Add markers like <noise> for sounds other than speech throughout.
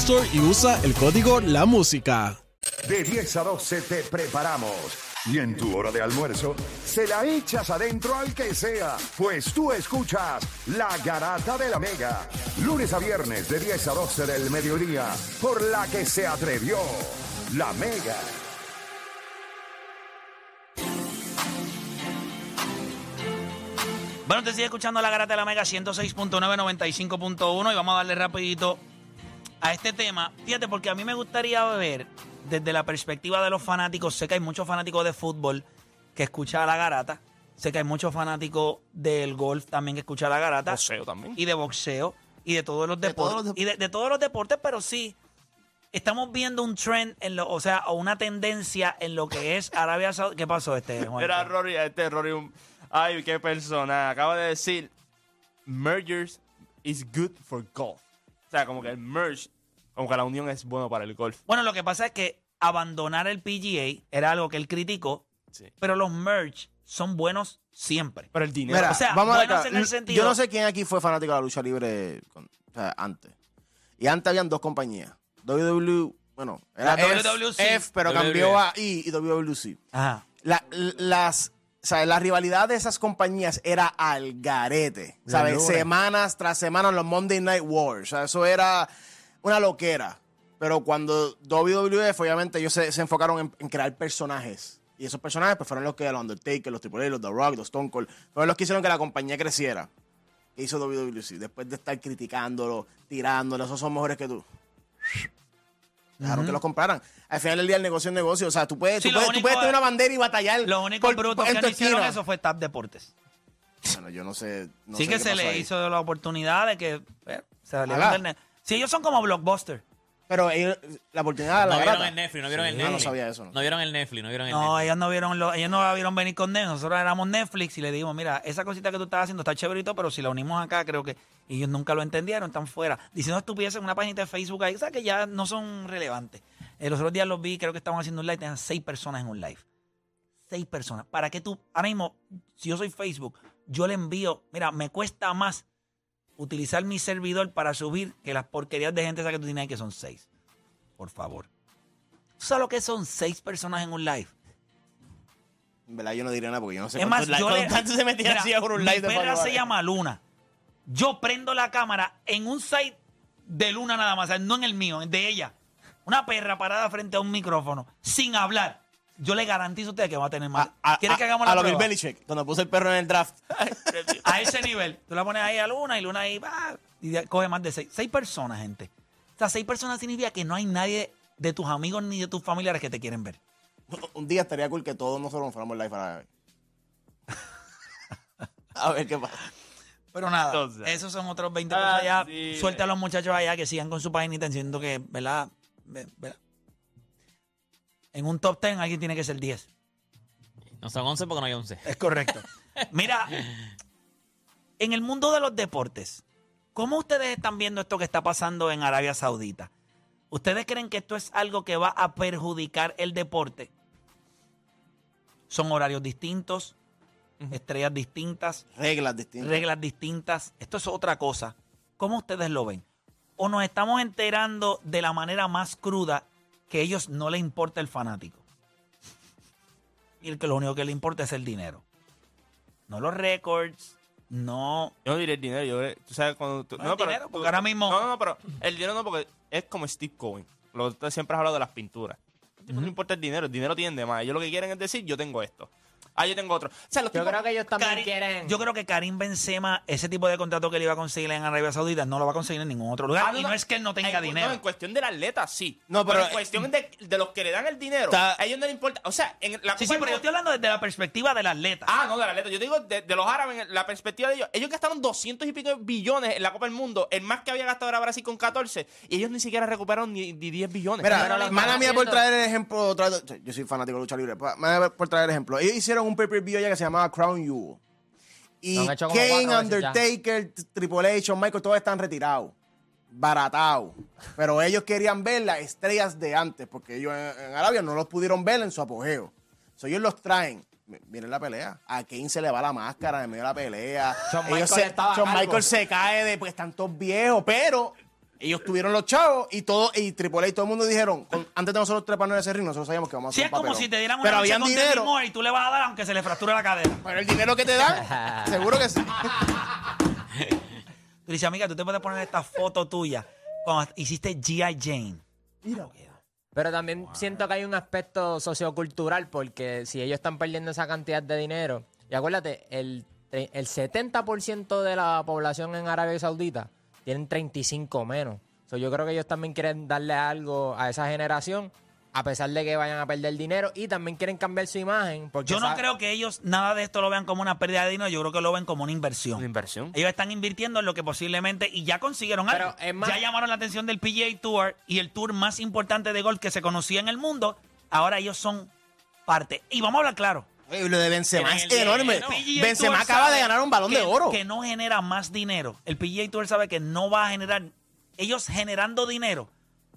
Store y usa el código La Música. De 10 a 12 te preparamos. Y en tu hora de almuerzo, se la echas adentro al que sea, pues tú escuchas La Garata de la Mega. Lunes a viernes de 10 a 12 del mediodía, por la que se atrevió La Mega. Bueno, te sigue escuchando la garata de la Mega 106.9, 95.1 y vamos a darle rapidito a este tema. Fíjate, porque a mí me gustaría ver desde la perspectiva de los fanáticos. Sé que hay muchos fanáticos de fútbol que escuchan la garata. Sé que hay muchos fanáticos del golf también que escuchan la garata. Boxeo también. Y de boxeo. Y de todos los De deportes. todos los dep- y de, de todos los deportes, pero sí. Estamos viendo un trend, en lo, o sea, o una tendencia en lo que es Arabia Saudita. ¿Qué pasó este, Juan? Era Rory, este Rory, un- ay, qué persona. Acaba de decir, mergers is good for golf. O sea, como que el merge, como que la unión es bueno para el golf. Bueno, lo que pasa es que abandonar el PGA era algo que él criticó, Sí. pero los merge son buenos siempre. Pero el dinero. Mira, O sea, vamos a ver buenos acá. en el sentido- Yo no sé quién aquí fue fanático de la lucha libre con- o sea, antes. Y antes habían dos compañías. WWE, bueno, era La F, WWC. F, pero WWE. cambió a I y WWC. Ajá. La, las, o sea, la rivalidad de esas compañías era al garete. ¿Sabes? Semanas tras semanas los Monday Night Wars. O sea, eso era una loquera. Pero cuando WWF, obviamente, ellos se, se enfocaron en, en crear personajes. Y esos personajes pues, fueron los que los Undertaker, los Triple H, los The Rock, los Stone Cold, fueron los que hicieron que la compañía creciera. ¿Qué hizo WWC? Después de estar criticándolo, tirándolo, esos son mejores que tú. Dejaron que los compraran. Al final del día el negocio es negocio. O sea, tú puedes, Sí, tú lo puedes, tú único puedes tener una bandera y batallar. Los únicos por- brutos en que no hicieron eso fue TAP Deportes. Bueno, yo no sé. no sí sé que qué se pasó le ahí. hizo la oportunidad de que eh, se salieron del Sí, ellos son como Blockbuster. Pero ellos- la oportunidad de la No vieron grata. el Netflix, no vieron el Netflix. No, no sabía eso. no. No vieron el Netflix, no vieron el No, Netflix. ellos no vieron lo- ellos no la vieron venir con Netflix. Nosotros éramos Netflix y le dijimos, mira, esa cosita que tú estás haciendo está chéverito, pero si la unimos acá, creo que y ellos nunca lo entendieron, están fuera. Diciendo estupideces en una página de Facebook ahí, o sea, que ya no son relevantes. Eh, los otros días los vi, creo que estaban haciendo un live, tenían seis personas en un live. Seis personas. ¿Para qué tú, ahora mismo, si yo soy Facebook, yo le envío, mira, me cuesta más utilizar mi servidor para subir que las porquerías de gente esa que tú tienes ahí, que son seis. Por favor. ¿Tú sabes lo que son seis personas en un live? En verdad, yo no diría nada porque yo no sé. Es más, yo le, cuántos se metían Mira, así a un mi live de perra se llama Luna. Yo prendo la cámara en un site de Luna nada más, o sea, no en el mío, en de ella. Una perra parada frente a un micrófono, sin hablar. Yo le garantizo a usted que va a tener más. A, a- ¿Quieres que hagamos a la lo Bill? Belichick, cuando puse el perro en el draft. <laughs> A ese nivel. Tú la pones ahí a Luna y Luna ahí va y coge más de seis. Seis personas, gente. O sea, seis personas significa que no hay nadie de tus amigos ni de tus familiares que te quieren ver. Un día estaría cool que todos nosotros nos fuéramos live para ver. <laughs> A ver qué pasa. Pero nada, Entonces. esos son otros 20 Ah, allá. sí. Suelta a los muchachos allá que sigan con su paginita diciendo que, ¿verdad? Ve- ¿verdad? En un top 10 alguien tiene que ser 10. No son 11 porque no hay 11. Es correcto. Mira, en el mundo de los deportes, ¿cómo ustedes están viendo esto que está pasando en Arabia Saudita? ¿Ustedes creen que esto es algo que va a perjudicar el deporte? Son horarios distintos, estrellas distintas, Reglas distintas. reglas distintas. Esto es otra cosa. ¿Cómo ustedes lo ven? ¿O nos estamos enterando de la manera más cruda que a ellos no les importa el fanático? Y el que lo único que le importa es el dinero. No los récords, no. Yo no diré el dinero, yo diré- tú sabes cuando tú, No, el dinero, porque ahora mismo- No, no, no, pero el dinero no porque es como Steve Cohen. Lo siempre has hablado de las pinturas. Los tipos No importa el dinero, el dinero tiene de más. Ellos lo que quieren es decir, yo tengo esto. Ah, yo tengo otro. O sea, los Yo tipos- creo que ellos también Karim- quieren. Yo creo que Karim Benzema, ese tipo de contrato que él iba a conseguir en Arabia Saudita, no lo va a conseguir en ningún otro lugar. Ah, y no es que él no tenga en, dinero. No, en cuestión del atleta, sí. No, pero- en cuestión de, de los que le dan el dinero, Está- a ellos no les importa. O sea, en la sí, Copa sí, pero yo Mundo- estoy hablando desde la perspectiva del atleta. Ah, no, del atleta. Yo digo de, de los árabes, en la perspectiva de ellos. Ellos gastaron 200 y pico de billones en la Copa del Mundo. El más que había gastado era Brasil con 14. Y ellos ni siquiera recuperaron ni, ni 10 billones. Mira, Pero lo mala están mía por haciendo. traer el ejemplo. yo soy fanático de lucha libre. pa- Mala mía por traer el ejemplo. Ellos hicieron un pay-per-view ya que se llamaba Crown Jewel. Y Kane, cuatro. Undertaker, Triple H, Shawn Michaels, todos están retirados. Baratados. Pero ellos querían ver las estrellas de antes, porque ellos en, en Arabia no los pudieron ver en su apogeo. So, ellos los traen. Miren la pelea. A Kane se le va la máscara en medio de la pelea. Ellos Michaels se- calvo. Michaels se cae de, pues están todos viejos, pero ellos tuvieron los chavos y todo, y Triple H y todo el mundo dijeron, con- antes de nosotros treparnos en ese ring, nosotros sabíamos que vamos a Sí, hacer es un como papelón. si te dieran una Pero habían con Demi dinero. Moore y tú le vas a dar aunque se le fracture la cadera. Pero el dinero que te dan, <laughs> seguro que sí. Tú dices, amiga, tú te puedes poner esta foto tuya cuando hiciste G.I. Jane. Pero también siento que hay un aspecto sociocultural porque si ellos están perdiendo esa cantidad de dinero, y acuérdate, el, tre- el 70% de la población en Arabia Saudita tienen 35 menos. So, yo creo que ellos también quieren darle algo a esa generación, a pesar de que vayan a perder dinero, y también quieren cambiar su imagen. Porque Yo no sabe- creo que ellos nada de esto lo vean como una pérdida de dinero, yo creo que lo ven como una inversión. Una inversión. Ellos están invirtiendo en lo que posiblemente y ya consiguieron algo. Pero es más- Ya llamaron la atención del PGA Tour y el tour más importante de golf que se conocía en el mundo. Ahora ellos son parte. Y vamos a hablar claro. Lo de Benzema En es el enorme. PGA Benzema Tour acaba sabe de ganar un balón que- de oro. Que no genera más dinero. El PGA Tour sabe que no va a generar. Ellos generando dinero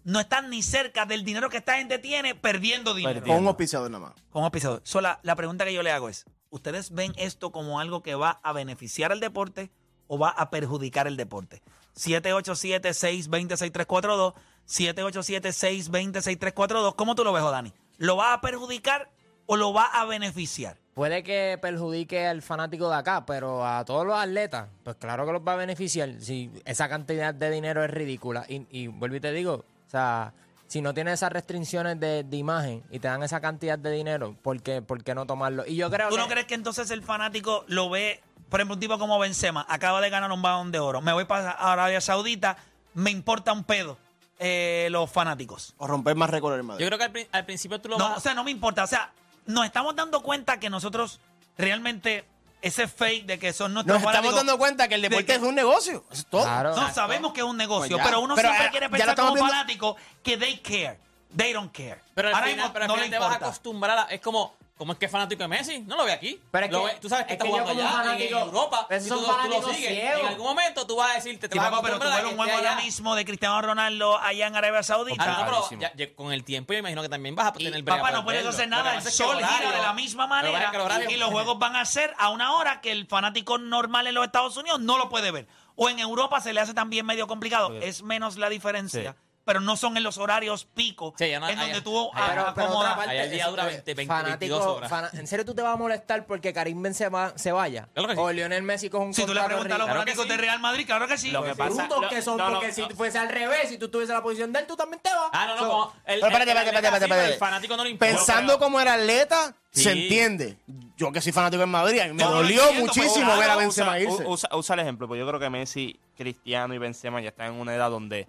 no están ni cerca del dinero que esta gente tiene perdiendo dinero. Con un auspiciador nada más. Con auspiciador. So, la, la pregunta que yo le hago es: ¿Ustedes ven esto como algo que va a beneficiar al deporte o va a perjudicar el deporte? 787-620-6342. 787-620-6342. ¿Cómo tú lo ves, Dani? ¿Lo va a perjudicar o lo va a beneficiar? Puede que perjudique al fanático de acá, pero a todos los atletas, pues claro que los va a beneficiar. Si esa cantidad de dinero es ridícula. Y, y vuelvo y te digo, o sea, si no tienes esas restricciones de, de imagen y te dan esa cantidad de dinero, ¿por qué, por qué no tomarlo? Y yo creo ¿Tú que... no crees que entonces el fanático lo ve, por ejemplo, un tipo como Benzema, acaba de ganar un balón de oro, me voy para Arabia Saudita, me importa un pedo eh, los fanáticos? O romper más récord en Madrid. Yo creo que al, pri- al principio tú lo No, vas o sea, no me importa. O sea, nos estamos dando cuenta que nosotros realmente ese fake de que son nuestros Nos estamos dando cuenta que el de deporte que- es un negocio. Eso es todo. Claro. No, sabemos que es un negocio, Pues ya. pero uno Pero, siempre eh, quiere pensar como viendo- fanático que they care. They don't care. Pero al Ahora final, mismo pero al no final le te vas a importa. acostumbrar a... Es como... ¿Cómo es que es fanático de Messi? No lo ve aquí. Pero es Lo que- ve- tú sabes que es está que jugando allá, en- Europa. Esos y tú, lo- tú lo fanáticos sigues. ciegos. En algún momento tú vas a decirte... Te Sí, vas a papá, pero tú a ves un juego ahora mismo de Cristiano Ronaldo allá en Arabia Saudita. Ah, no, pero Clarísimo. ya- ya con el tiempo yo imagino que también vas a Y, tener brega papá, no puedes hacer nada. El sol horario- gira de la misma manera el horario- y los juegos van a ser a una hora que el fanático normal en los Estados Unidos no lo puede ver. O en Europa se le hace también medio complicado. Es menos la diferencia, pero no son en los horarios pico Sí, ya no- en donde tú ahí- a- Pero, pero acomodas. otra parte, Ahí el día es- dura 20, 22 fanático, horas. ¿En serio tú te vas a molestar porque Karim Benzema se vaya? Claro que sí. O Lionel Messi con un Si tú le preguntas a los Claro que fanáticos sí. de Real Madrid, claro que sí. Lo que pasa- Brutos lo- que son, no, no, porque si no. fuese al revés, si tú estuviese en la posición de él, tú también te vas. Ah, no, no, So, como el, Pero espérate, espérate, espérate. El fanático no le importa. Pensando como era atleta, Sí. se entiende. Yo que soy fanático en Madrid, a mí me dolió muchísimo ver a Usa- Benzema irse. Usa, usa el ejemplo, pues yo creo que Messi, Cristiano y Benzema ya están en una edad donde.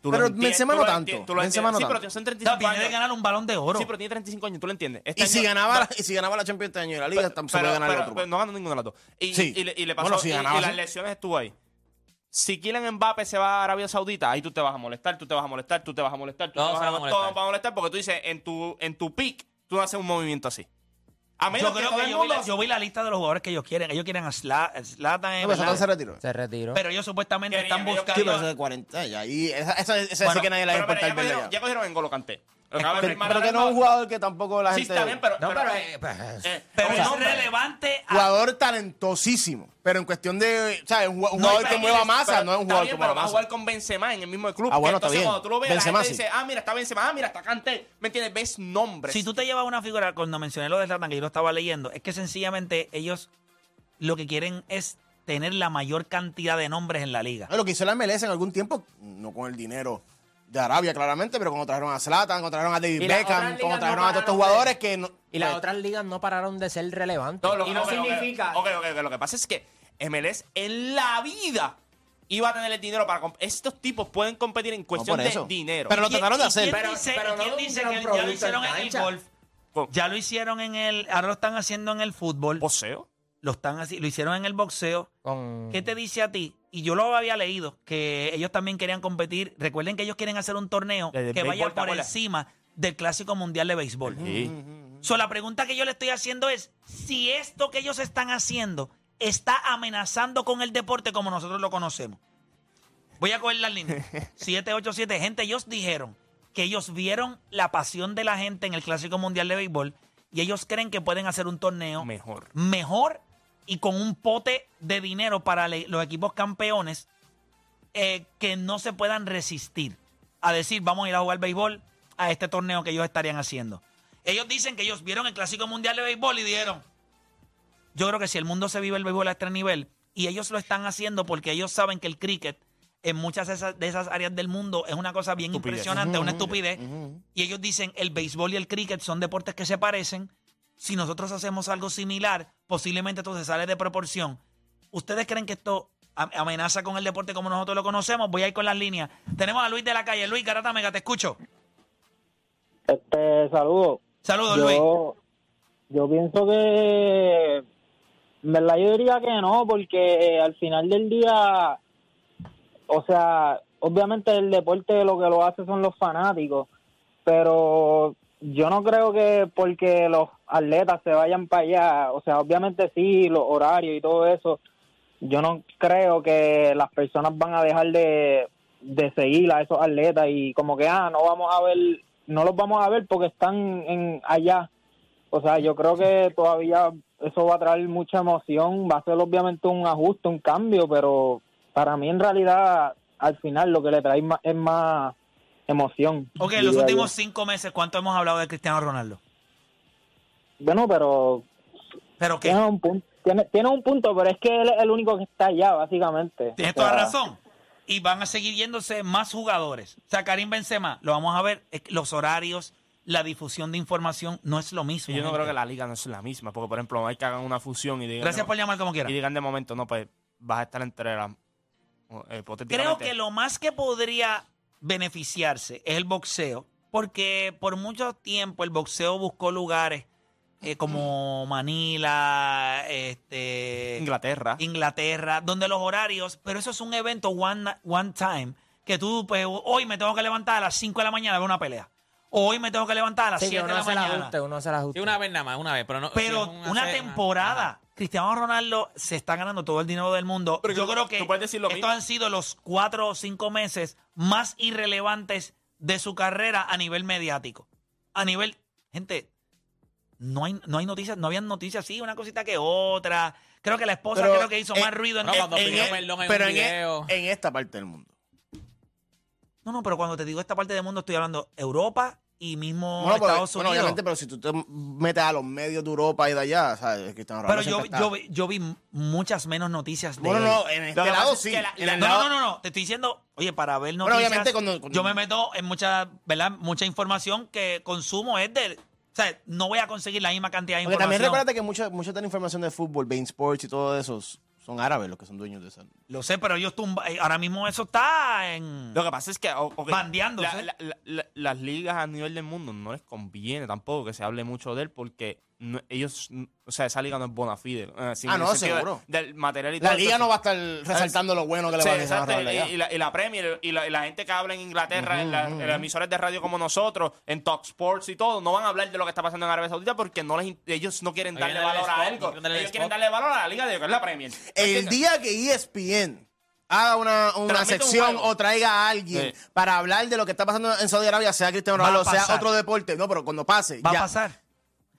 Tú Pero Benzema tú no tanto. tú lo Benzema no. Sí, tanto. pero son O sea, 35 viene de años. ganar un balón de oro. Sí, pero tiene 35 años, tú lo entiendes. Este Y si, ganaba, la- y si ganaba la Champions este año y la Liga, tampoco se puede ganar el pero- otro. pero no ganó ninguno de los dos. Y, Sí. y le, y le pasó. Bueno, si y- ganaba, y, las lesiones estuvo ahí. Si Kylian Mbappé se va a Arabia Saudita, ahí tú te vas a molestar, tú te vas a molestar, tú te vas a molestar, tú Todos te vas a van a molestar. molestar. Todos van a molestar porque tú dices, en tu, en tu pick, tú no haces un movimiento así. A menos Yo que creo todo que el yo vi, mundo... la, yo vi la lista de los jugadores que ellos quieren. Ellos quieren a Zla- Zlatan, eh, No, pero ¿verdad? Zlatan se retiró. Se retiró. pero ellos supuestamente Querían, están ellos Sí, buscando... pero eso de 40 ya. Y esa, esa, esa Bueno, sí que nadie le va a Pero, importar ya, verla cogieron, ya. ya cogieron en Golo Kanté. Acaba de Pero, pero que no es un jugador que tampoco la Sí, gente... está bien, pero... no, pero- pero, eh, pues, eh, Pero un es relevante a- Jugador talentosísimo. Pero en cuestión de... O sea, un, ju- un No, jugador pero- que mueva Pero- masa, no es un jugador bien, que mueva pero va a masa. jugar con Benzema en el mismo club. Ah, bueno, Entonces, está bien. cuando tú lo ves, Benzema la gente sí. dice, ah, mira, está Benzema, ah, mira, está Kanté. ¿Me entiendes? Ves nombres. Si tú te llevas una figura, cuando mencioné lo de Zlatan, que yo lo estaba leyendo, es que sencillamente ellos lo que quieren es tener la mayor cantidad de nombres en la liga. No, Lo que hizo la MLS en algún tiempo, no con el dinero de Arabia, claramente, pero cuando trajeron a Zlatan, cuando trajeron a David Beckham, cuando trajeron no a todos estos de- jugadores que... no- Y las pues, otras ligas no pararon de ser relevantes. No, lo- y no ok, ok, significa... Ok, ok, ok, Lo que pasa es que MLS en la vida iba a tener el dinero para... Estos tipos pueden competir en cuestión de dinero. Pero lo ¿Quién- trataron de hacer. ¿Quién Pero- dice, pero no dice que ya lo hicieron en en el golf? ¿Cómo? Ya lo hicieron en el. Ahora lo están haciendo en el fútbol. ¿Poseo? Lo, están así, lo hicieron en el boxeo. Con... ¿Qué te dice a ti? Y yo lo había leído, que ellos también querían competir. Recuerden que ellos quieren hacer un torneo Desde que vaya béisbol, ¿te por encima del Clásico Mundial de Béisbol. Sí. So, la pregunta que yo le estoy haciendo es, si esto que ellos están haciendo está amenazando con el deporte como nosotros lo conocemos. Voy a coger las líneas. 787. Gente, ellos dijeron que ellos vieron la pasión de la gente en el Clásico Mundial de Béisbol y ellos creen que pueden hacer un torneo Mejor. mejor y con un pote de dinero para los equipos campeones eh, que no se puedan resistir a decir vamos a ir a jugar béisbol a este torneo que ellos estarían haciendo. Ellos dicen que ellos vieron el Clásico Mundial de Béisbol y dijeron, yo creo que si el mundo se vive el béisbol a este nivel, y ellos lo están haciendo porque ellos saben que el cricket en muchas de esas, de esas áreas del mundo es una cosa bien Estupidez. impresionante, una estupidez, y ellos dicen el béisbol y el cricket son deportes que se parecen, si nosotros hacemos algo similar, posiblemente esto se sale de proporción. ¿Ustedes creen que esto am- amenaza con el deporte como nosotros lo conocemos? Voy a ir con las líneas. Tenemos a Luis de la calle. Luis, Garata Mega, te escucho. Este, saludo. Saludos, Luis. Yo, pienso que, en verdad yo diría que no, porque al final del día, o sea, obviamente el deporte lo que lo hace son los fanáticos, pero yo no creo que porque los atletas se vayan para allá, o sea, obviamente sí, los horarios y todo eso, yo no creo que las personas van a dejar de, de seguir a esos atletas y como que, ah, no vamos a ver, no los vamos a ver porque están en allá. O sea, yo creo que todavía eso va a traer mucha emoción, va a ser obviamente un ajuste, un cambio, pero para mí en realidad al final lo que le trae es más emoción. Ok, en los últimos yo. cinco meses, ¿cuánto hemos hablado de Cristiano Ronaldo? Bueno, pero Pero que tiene un punto, tiene, tiene un punto, pero es que él es el único que está allá, básicamente. tienes O sea, toda razón. Y van a seguir yéndose más jugadores. O sea, Karim Benzema, lo vamos a ver, los horarios, la difusión de información no es lo mismo. Yo no gente. creo que la liga no es la misma, porque por ejemplo hay que hagan una fusión y digan, Gracias por llamar como quiera. y digan de momento, no, pues vas a estar entre las... eh, Creo que lo más que podría beneficiarse es el boxeo, porque por mucho tiempo el boxeo buscó lugares eh, como Manila, este, Inglaterra. Inglaterra, donde los horarios, pero eso es un evento one, one time, que tú, pues, hoy me tengo que levantar a las 5 de la mañana a ver una pelea. O hoy me tengo que levantar a las Sí, 7 que de la mañana. ajuste, uno se la ajuste. Sí, una vez nada más, una vez. Pero, no, Pero si una hacer- temporada. Cristiano Ronaldo se está ganando todo el dinero del mundo. Pero Yo tú- creo que tú puedes decir lo estos mismo. han sido los cuatro o cinco meses más irrelevantes de su carrera a nivel mediático. A nivel, gente, no hay, no hay noticias, no habían noticias así, una cosita que otra. Creo que la esposa Pero, creo que hizo eh, más ruido en, no, cuando en- pidió en- perdón en pero un en, e- video. en esta parte del mundo. No, no, pero cuando te digo esta parte del mundo estoy hablando Europa y mismo Bueno, pero- Estados bueno, Unidos. obviamente, pero si tú te metes a los medios de Europa y de allá, ¿sabes? Cristiano pero yo, yo, vi- yo vi muchas menos noticias de Bueno, él. no, en este lado sí. la- la- No, lado- no, no, no, te estoy diciendo, oye, para ver Bueno, noticias, obviamente cuando- cuando- yo me meto en mucha, ¿verdad? Mucha información que consumo es de, o sea, no voy a conseguir la misma cantidad de Porque también información. recuerda que mucha, mucha de la información de fútbol, Bein Sports y todo eso, son árabes los que son dueños de eso. Lo sé, pero ellos tumba, eh, ahora mismo eso está en... Lo que pasa es que o- ok, Bandeándose. la- la- la- la- las ligas a nivel del mundo no les conviene tampoco que se hable mucho de él porque no- ellos, o sea, esa liga no es bona fide. eh, sin Ah, no, seguro. Del material y La todo liga esto. no va a estar resaltando lo bueno que le Sí, va a decir a exacto, Ronaldo y, y la, y la Premier y la, y la gente que habla en Inglaterra, en, la- en las emisoras de radio como nosotros, en Talk Sports y todo, no van a hablar de lo que está pasando en Arabia Saudita porque no les, in- ellos no quieren darle valor a algo. no Ellos quieren darle valor a la liga de que es la Premier. El día que ESPN haga una, una un sección o traiga a alguien Sí. para hablar de lo que está pasando en Saudi Arabia, sea Cristiano Ronaldo, sea otro deporte, no, pero cuando pase, Va ya. a pasar.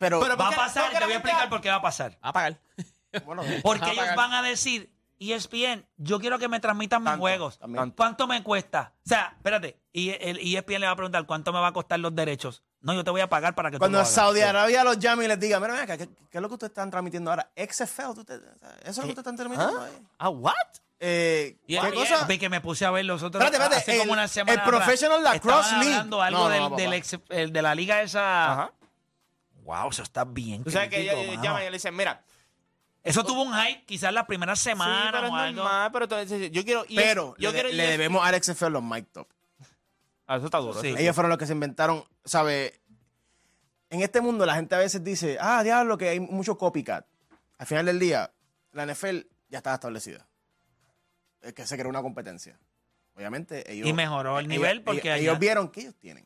Pero, Pero- Va a pasar, te voy a explicar por qué va a pasar. A pagar. <laughs> bueno, Porque Va a ellos pagar. van a decir, "E ESPN, yo quiero que me transmitan mis Tanto, juegos. también. ¿Cuánto me cuesta? O sea, espérate, y el ESPN le va a preguntar cuánto me va a costar los derechos. No, yo te voy a pagar para que Cuando tú lo hagas. Saudi. Arabia los llame y les diga, mira, ven acá, ¿qué, qué es lo que ustedes están transmitiendo ahora? XFL, ¿tú te- ¿eso es lo que ustedes están transmitiendo ahí? Ah, what? Eh, Y ¿Qué cosa? Vi que me puse a ver los otros. Espérate, espérate, hace como el- una semana. el atrás. Professional Lacrosse Estaban League. hablando algo No, no, del, no, papá. del ex- el de la liga esa. Ajá. Wow, eso está bien. Tú sabes que ellos mano. llaman y le dicen, mira, Eso tuvo un hype quizás las primeras sí, semanas pero es o algo. normal, pero entonces yo quiero ir. Pero yo le, quiero le ir- debemos al XFL los mic top. Ah, eso está duro. Sí. eso. Ellos fueron los que se inventaron, ¿sabes? En este mundo la gente a veces dice, ah, diablo, que hay mucho copycat. Al final del día, la NFL ya estaba establecida. Es que se creó una competencia. Obviamente, ellos... Y mejoró el ellos- nivel porque ellos, allá- ellos vieron que ellos tienen.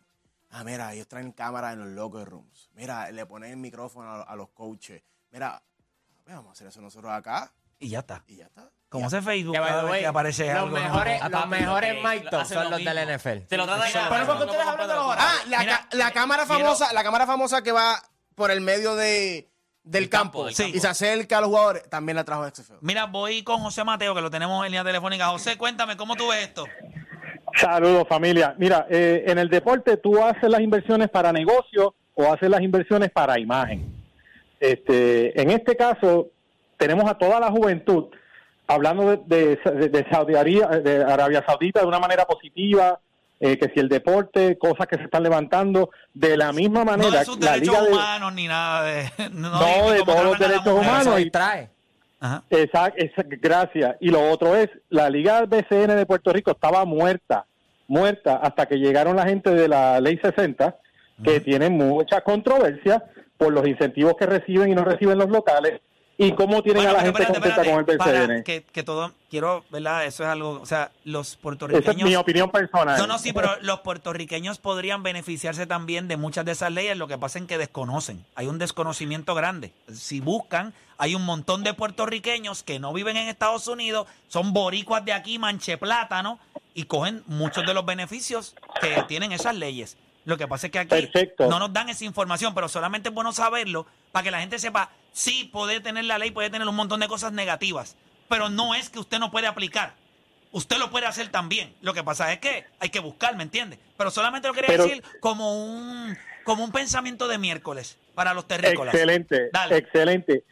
Ah, mira, ellos traen cámaras en los locker rooms. Mira, le ponen el micrófono a, a los coaches. Mira, vamos a hacer eso nosotros acá Y ya está. y ya está. Como hace Facebook, Que, cada vez que aparece los algo. mejores, los mejores mic top son lo los del. NFL. Se lo tratan ya. Pero no, ¿por qué no ustedes hablan de los. Ah, la, Mira, ca- la cámara famosa, la cámara famosa que va por el medio de, del Del campo, campo, del Sí. campo. y se acerca a los jugadores, también la trajo XFL. Mira, voy con José Mateo, que lo tenemos en línea telefónica. José, cuéntame, ¿cómo tú ves esto? Saludos familia. Mira, eh, en el deporte tú haces las inversiones para negocio o haces las inversiones para imagen. Este, en este caso tenemos a toda la juventud hablando de, de, de Saudi Arabia, de Arabia Saudita de una manera positiva, eh, que si el deporte, cosas que se están levantando de la misma No manera. de sus la derechos liga humanos ni nada de. <laughs> No, No, de todos los derechos humanos. Y- distrae. Ajá. Exacto, gracias. Y lo otro es, la Liga BCN de Puerto Rico estaba muerta, muerta, hasta que llegaron la gente de la Ley 60, que tienen mucha controversia por los incentivos que reciben y no reciben los locales, y cómo tienen Bueno, a la gente espérate, contenta con el BCN. que, que todo, quiero, ¿verdad? Eso es algo, o sea, los Esa es puertorriqueños... mi opinión personal. No, no, sí, pero los puertorriqueños podrían beneficiarse también de muchas de esas leyes, lo que pasa es que desconocen. Hay un desconocimiento grande. Si buscan, hay un montón de puertorriqueños que no viven en Estados Unidos, son boricuas de aquí, manche plátano, y cogen muchos de los beneficios que tienen esas leyes. Lo que pasa es que aquí Perfecto. no nos dan esa información, pero solamente es bueno saberlo para que la gente sepa, sí, puede tener la ley, puede tener un montón de cosas negativas, pero no es que usted no puede aplicar. Usted lo puede hacer también. Lo que pasa es que hay que buscar, ¿me entiende? Pero solamente lo quería Pero- decir como un, como un pensamiento de miércoles para los terrícolas. Excelente, Dale. excelente.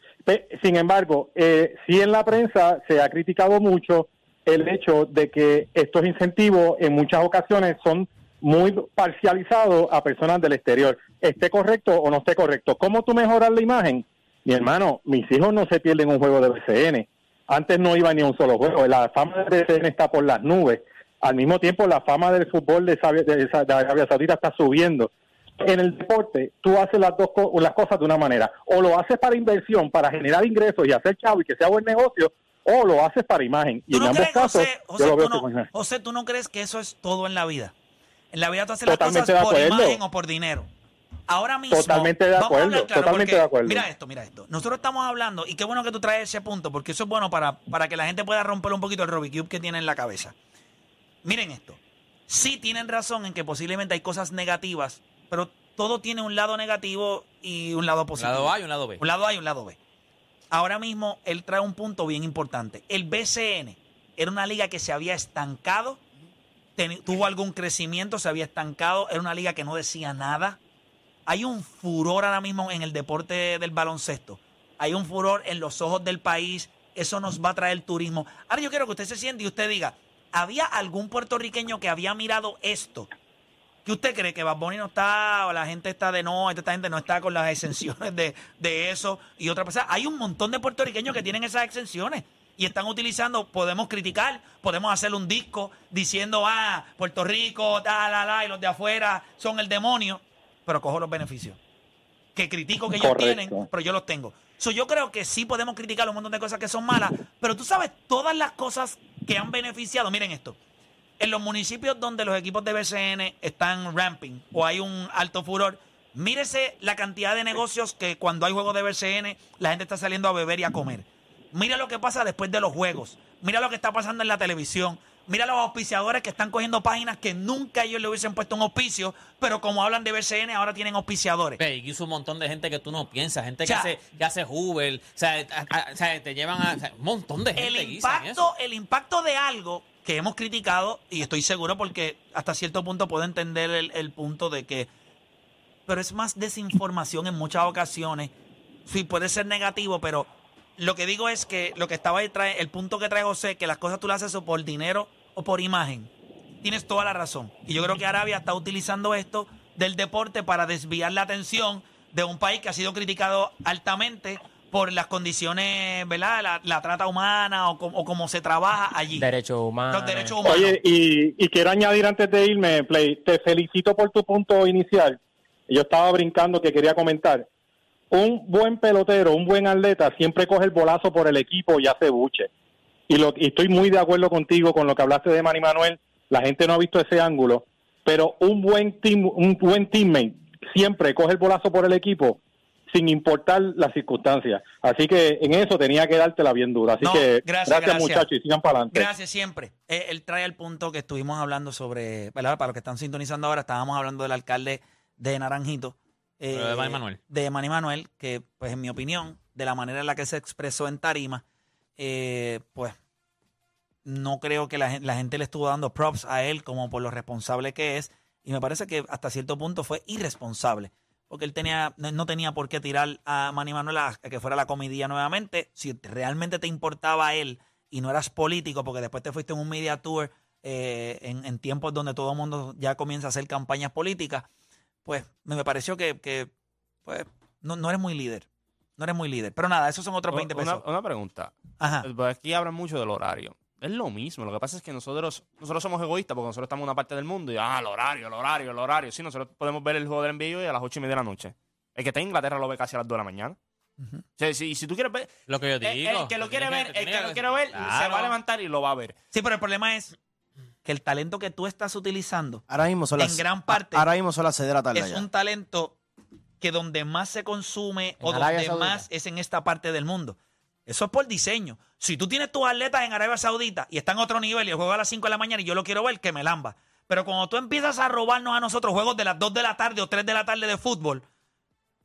Sin embargo, eh, sí en la prensa se ha criticado mucho el hecho de que estos incentivos en muchas ocasiones son muy parcializados a personas del exterior. Esté correcto o no esté correcto. ¿Cómo tú mejoras la imagen? Mi hermano, mis hijos no se pierden un juego de BCN. Antes no iba ni a un solo juego. La fama del BCN está por las nubes. Al mismo tiempo, la fama del fútbol de, de de Arabia Saudita está subiendo en el deporte tú haces las dos las cosas de una manera o lo haces para inversión para generar ingresos y hacer chavo y que sea buen negocio o lo haces para imagen y ¿Tú en no ambos crees, casos José, José, yo lo tú veo no, como imagen. José, ¿tú no crees que eso es todo en la vida? En la vida tú haces las cosas por imagen o por dinero. Ahora mismo. Totalmente de vamos a acuerdo, hablar claro, totalmente porque de acuerdo. Mira esto, mira esto. Nosotros estamos hablando, y qué bueno que tú traes ese punto, porque eso es bueno para, para que la gente pueda romper un poquito el Rubik Cube que tiene en la cabeza. Miren esto. Sí tienen razón en que posiblemente hay cosas negativas, pero todo tiene un lado negativo y un lado Un positivo. lado A y un lado B. Un lado A y un lado B. Ahora mismo él trae un punto bien importante. El BCN era una liga que se había estancado, tuvo algún crecimiento, se había estancado, era una liga que no decía nada. Hay un furor ahora mismo en el deporte del baloncesto. Hay un furor en los ojos del país. Eso nos va a traer turismo. Ahora yo quiero que usted se siente y usted diga, ¿había algún puertorriqueño que había mirado esto? ¿Qué usted cree que Bad Bunny no está, o la gente está de no, esta gente no está con las exenciones de, de eso y otra cosa? Hay un montón de puertorriqueños que tienen esas exenciones y están utilizando, podemos criticar, podemos hacer un disco diciendo, ah, Puerto Rico, ta, la, la, y los de afuera son el demonio, pero cojo los beneficios. Que critico que ellos Correcto. tienen, pero yo los tengo. So, yo creo que sí podemos criticar un montón de cosas que son malas, pero tú sabes todas las cosas que han beneficiado. Miren esto. En los municipios donde los equipos de BCN están ramping o hay un alto furor, mírese la cantidad de negocios que cuando hay juegos de BCN la gente está saliendo a beber y a comer. Mira lo que pasa después de los juegos. Mira lo que está pasando en la televisión. Mira los auspiciadores que están cogiendo páginas que nunca ellos le hubiesen puesto un auspicio, pero como hablan de BCN ahora tienen auspiciadores. Y hizo un montón de gente que tú no piensas, gente O sea, que hace, que hace Uber, o sea, a- a- o sea, te llevan a un montón de gente el impacto, el impacto de algo que hemos criticado, y estoy seguro porque hasta cierto punto puedo entender el, el punto de que pero es más desinformación en muchas ocasiones. Sí, puede ser negativo, pero lo que digo es que lo que estaba ahí trae, el punto que trae José, que las cosas tú las haces o por dinero o por imagen. Tienes toda la razón. Y yo creo que Arabia está utilizando esto del deporte para desviar la atención de un país que ha sido criticado altamente por las condiciones, ¿verdad? La, la trata humana o, com- o cómo se trabaja allí. Derechos humanos. Los derechos humanos. Oye, y, y quiero añadir antes de irme, Play, te felicito por tu punto inicial. Yo estaba brincando que quería comentar. Un buen pelotero, un buen atleta, siempre coge el bolazo por el equipo y hace buche. Y, lo, y estoy muy de acuerdo contigo con lo que hablaste de Manny Manuel. La gente no ha visto ese ángulo. Pero un buen team, un buen teammate siempre coge el bolazo por el equipo sin importar las circunstancias. Así que en eso tenía que dártela bien dura. Así No, que gracias, gracias, gracias. muchachos y sigan para adelante. Gracias siempre. Eh, él trae el punto que estuvimos hablando sobre, ¿verdad? Para los que están sintonizando ahora, estábamos hablando del alcalde de Naranjito. Eh, de Manny Manuel. De Manny Manuel, que, pues, en mi opinión, de la manera en la que se expresó en Tarima, eh, pues, no creo que la, la gente le estuvo dando props a él como por lo responsable que es. Y me parece que hasta cierto punto fue irresponsable. Porque él tenía, no no tenía por qué tirar a Manny Manuel a, a que fuera la comidilla nuevamente. Si realmente te importaba a él y no eras político, porque después te fuiste en un media tour eh, en, en tiempos donde todo el mundo ya comienza a hacer campañas políticas, pues me me pareció que, que, pues, no, no eres muy líder. No eres muy líder. Pero nada, esos son otros 20 Una, pesos. una pregunta. Ajá. Pues Aquí hablan mucho del horario. Es lo mismo. Lo que pasa es que nosotros nosotros somos egoístas porque nosotros estamos en una parte del mundo y, ah, el horario, el horario, el horario. Sí, nosotros podemos ver el juego del NBA hoy a las ocho y media de la noche. El que está en Inglaterra lo ve casi a las 2 de la mañana. Sea, si, si tú quieres ver. Lo que yo digo. el que lo quiere ver, el que lo quiere ver, se va a levantar y lo va a ver. Sí, pero el problema es que el talento que tú estás utilizando Ahora mismo son las, En gran parte, ahora mismo son las 6 de la tarde es un talento que donde más se consume En o Arabia donde Saudita. más es en esta parte del mundo. Eso es por diseño. Si tú tienes tus atletas en Arabia Saudita y están a otro nivel y el juego a las 5 de la mañana y yo lo quiero ver, que me lamba. Pero cuando tú empiezas a robarnos a nosotros juegos de las 2 de la tarde o 3 de la tarde de fútbol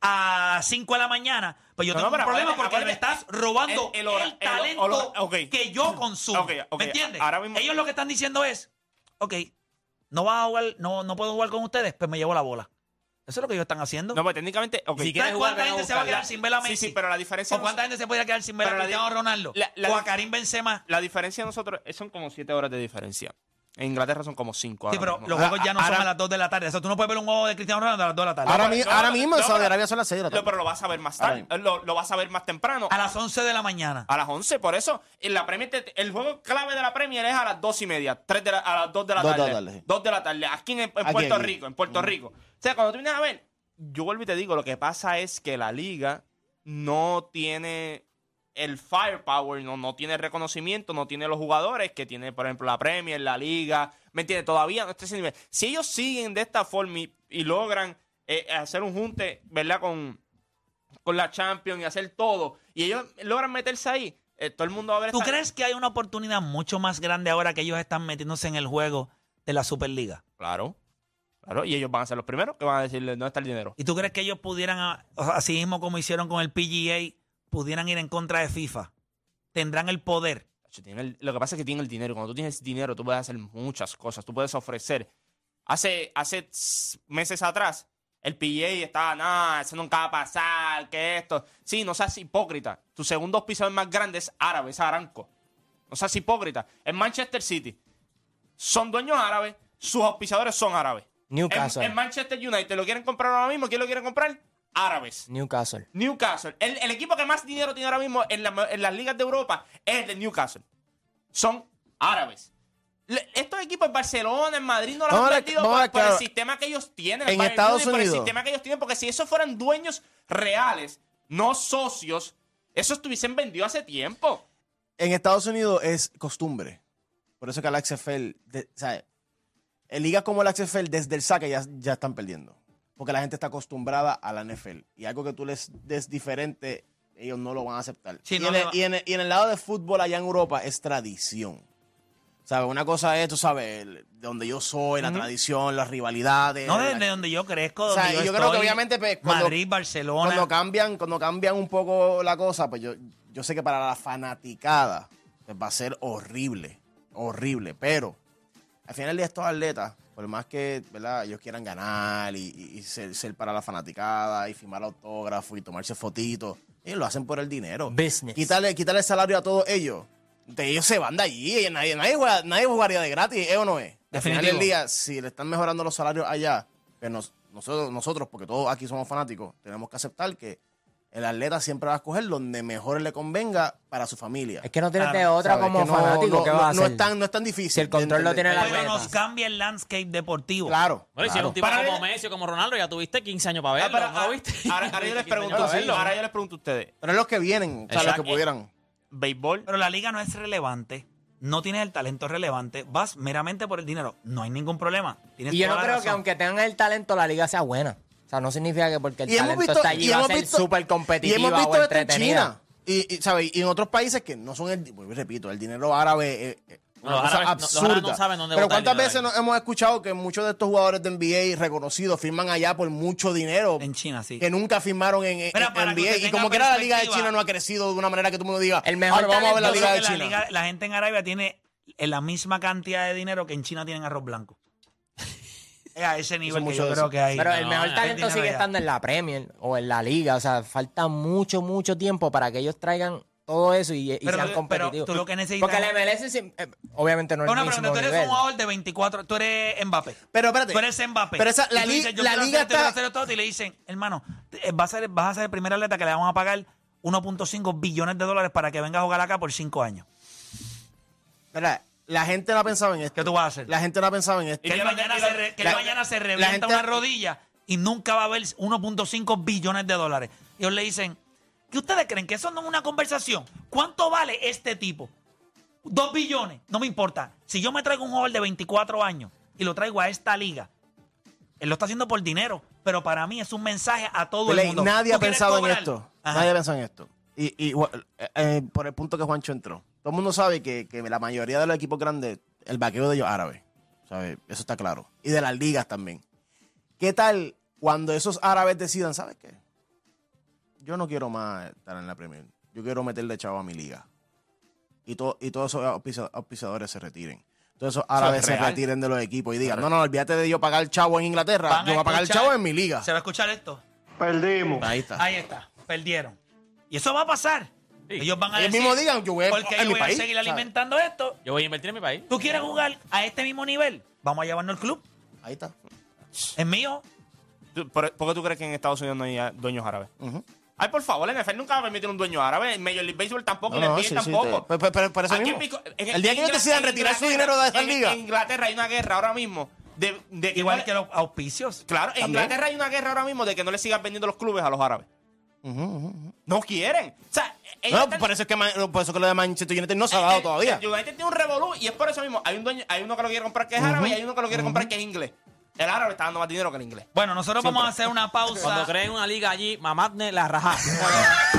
a 5 de la mañana, pues yo No, tengo no, un problema porque me estás robando el- el, el hora- el- talento el hora- ok. que yo consumo. Ok, ok, ¿Me entiendes? ahora mismo- Ellos lo que están diciendo es, ok, no vas a jugar, no, no puedo jugar con ustedes, pues me llevo la bola. Eso es lo que ellos están haciendo. No, pues técnicamente. ok. Si ¿Sabes cuánta gente se va a quedar sin ver a Sí, Messi? sí, pero la diferencia. ¿O cuánta gente se puede quedar sin ver a Cristiano Ronaldo? la- la o a Karim Benzema. La diferencia de nosotros eh, son como 7 horas de diferencia. En Inglaterra son como 5 Sí, pero mismo. los juegos ya no son Ahora- a las 2 de la tarde. O sea, tú no puedes ver un juego de Cristiano Ronaldo a las 2 de la tarde. Ahora, pero- mi- no, ahora no, mismo en no, Saudi Arabia son las 6 de la No, tarde. pero lo vas a ver más tarde. Lo, lo vas a ver más temprano. A las 11 de la mañana. A las 11, por eso en la Premier, el juego clave de la Premier es a las 2 y media, 3 de la- a las 2 de la Dos de la tarde. tarde, sí. 2 de la tarde, aquí en, en Aquí, Puerto aquí. Rico, en Puerto Rico. O sea, cuando tú vienes a ver, yo vuelvo y te digo, lo que pasa es que la liga no tiene el firepower, no, no tiene reconocimiento, no tiene los jugadores que tiene, por ejemplo, la Premier, la liga, ¿me entiendes? Todavía no está ese nivel. Si ellos siguen de esta forma y, y logran eh, hacer un junte, ¿verdad? Con, con la Champions y hacer todo, y ellos logran meterse ahí, eh, todo el mundo va a ver ¿Tú esta- crees que hay una oportunidad mucho más grande ahora que ellos están metiéndose en el juego de la Superliga? Claro, claro, y ellos van a ser los primeros que van a decirle dónde está el dinero. ¿Y tú crees que ellos pudieran, así mismo como hicieron con el PGA, pudieran ir en contra de FIFA? ¿Tendrán el poder? El- lo que pasa es que tiene el dinero. Cuando tú tienes dinero, tú puedes hacer muchas cosas. Tú puedes ofrecer. Hace, hace meses atrás, el PGA estaba, no, eso nunca va a pasar, que esto. Sí, no seas hipócrita. Tu segundo auspiciador más grande es árabe, es Aranco. No seas hipócrita. En Manchester City son dueños árabes, sus auspiciadores son árabes. Newcastle. En, en Manchester United lo quieren comprar ahora mismo. ¿Quién lo quiere comprar? Árabes. Newcastle. Newcastle. El, el equipo que más dinero tiene ahora mismo en, la- en las ligas de Europa es el de Newcastle. Son árabes. Le- estos equipos en Barcelona, en Madrid, no los Vamos han vendido por, el sistema que ellos tienen. En Bayern Estados Múnich, Por el Unidos. sistema que ellos tienen, porque si esos fueran dueños reales, no socios, esos estuviesen vendidos hace tiempo. En Estados Unidos es costumbre. Por eso que la XFL, de- ¿sabes? En ligas como la XFL, desde el saque ya, ya están perdiendo. Porque la gente está acostumbrada a la NFL. Y algo que tú les des diferente, ellos no lo van a aceptar. Sí, y, no, en el, no. y en el- y en el lado de fútbol allá en Europa es tradición. ¿Sabes? Una cosa es, tú sabes, de donde yo soy, la tradición, las rivalidades. No la- desde donde yo crezco, O sea, donde yo, yo creo que obviamente, pues, cuando- Madrid, Barcelona. cuando cambian, cuando cambian un poco la cosa, pues yo, yo sé que para la fanaticada pues va a ser horrible, horrible. Pero al final de estos atletas, por más que ¿verdad? ellos quieran ganar y, ser, ser para la fanaticada y firmar autógrafos y tomarse fotitos, ellos lo hacen por el dinero. Business. Quítale, quítale el salario a todos ellos. De ellos se van de allí. y Nadie, nadie, juega- nadie jugaría de gratis, ¿es o no es? Al final del día, si le están mejorando los salarios allá, que nos- nosotros, nosotros, porque todos aquí somos fanáticos, tenemos que aceptar que el atleta siempre va a escoger donde mejor le convenga para su familia. Es que no tienes Claro, de otra ¿Sabes? como Que no- fanático. no, ¿Qué no- vas a no hacer? es tan, no es tan difícil. Si el control lo tiene el. Pero atleta. nos cambia el landscape deportivo. Claro. Bueno, si un tipo Para como ver- Messi o como Ronaldo, ya tuviste 15 años para verlo, Ah, pero, ¿no ah, lo viste? ahora, ahora yo les <laughs> 15 pregunto, verlo. ahora yo les pregunto a ustedes, Pero es los que vienen, o sea, los que pudieran. béisbol, Pero la liga no es relevante. No tienes el talento relevante. Vas meramente por el dinero. No hay ningún problema. Tienes Y yo no la creo que aunque tengan el talento, la liga sea buena. O sea, no significa que porque el Y talento visto, está allí y va a hemos ser visto, súper y competitiva hemos visto o esto en entretenida. China. Y, y, ¿sabes? y en otros países que no son el, y repito, el dinero árabe es es una Los cosa árabes no- absurda. saben dónde Pero cuántas veces nos hemos escuchado que muchos de estos jugadores de NBA reconocidos firman allá por mucho dinero En China, sí. que nunca firmaron en, en- NBA. Y como que era la liga de. China no ha crecido de una manera que tú me digas, El mejor "Ahora vamos a ver la liga de China. la, liga- la gente en Arabia tiene la misma cantidad de dinero que en China tienen arroz blanco. Es a ese nivel que mucho yo creo eso. que hay. Pero el No, mejor talento sigue allá. estando en la Premier o en la liga. O sea, falta mucho, mucho tiempo para que ellos traigan todo eso y, y Pero sean competitivos. pero tú lo que necesitas- Porque el MLS, eh, obviamente no es Una el mismo pregunta, tú eres nivel. un jugador de 24, tú eres Mbappé. Pero espérate. Tú eres Mbappé. Pero esa- la li- dices, yo la liga hacer está- hacer todo, y le dicen, hermano, eh, vas a, ser, vas a ser el primer atleta que le vamos a pagar 1.5 billones de dólares para que venga a jugar acá por 5 años. Mira, La gente no ha pensado en esto. ¿Qué tú vas a hacer? La gente no ha pensado en esto. Que él mañana, se, re- que él mañana se la revienta gente- una rodilla y nunca va a haber 1.5 billones de dólares. Y ellos le dicen, ¿qué ustedes creen? ¿Que eso no es una conversación? ¿Cuánto vale este tipo? Dos billones, no me importa. Si yo me traigo un jugador de 24 años y lo traigo a esta liga, él lo está haciendo por dinero, pero para mí es un mensaje a todo Play, el mundo. nadie ha ¿Tú quieres pensado en esto. Ajá. Nadie ha pensado en esto. Y, eh, eh, por el punto que Juancho entró. Todo el mundo sabe que, que la mayoría de los equipos grandes, el vaqueo de ellos es árabe. ¿sabe? Eso está claro. Y de las ligas también. ¿Qué tal cuando esos árabes decidan, ¿sabes qué? Yo no quiero más estar en la Premier. Yo quiero meterle chavo a mi liga. Y, to- y todos esos auspicia- auspiciadores se retiren. Todos esos árabes se retiren de los equipos y digan, no, no, olvídate de yo pagar chavo en Inglaterra. Van yo voy a pagar el chavo en mi liga. ¿Se va a escuchar esto? Perdimos. Ahí está. Ahí está, perdieron. Y eso va a pasar. Ellos van a Ellos decir, mismos digan, yo voy a- porque en yo mi voy país, a seguir ¿sabes? alimentando esto. Yo voy a invertir en mi país. ¿Tú quieres jugar a este mismo nivel? Vamos a llevarnos el club. Ahí está. Es mío. ¿Tú- ¿Por, por qué tú crees que en Estados Unidos no hay ah, dueños árabes? Ujú. Ay, por favor, el NFL nunca va a permitir un dueño árabe. En Major League Baseball tampoco, y No, en no, NBA sí, sí, tampoco. te- pero- pero- pero eso Aquí en mismo. Pico- en- El día en que ellos Ingla- decidan en retirar su Inglaterra- dinero de esa en- liga. En Inglaterra hay una guerra ahora mismo. De, de que Igual no- que los auspicios. Claro, en También. Inglaterra hay una guerra ahora mismo de que no le sigan vendiendo los clubes a los árabes. No quieren. O sea, No, están- por eso es que, por eso que lo de Manchester United no se ha dado el- todavía. El United tiene un revolú y es por eso mismo. Hay un dueño, hay uno que lo quiere comprar que es árabe y hay uno que lo quiere comprar que es inglés. El árabe está dando más dinero que el inglés. Bueno, nosotros vamos a hacer una pausa. Cuando creen una liga allí, mamadne la raja. <laughs> <laughs>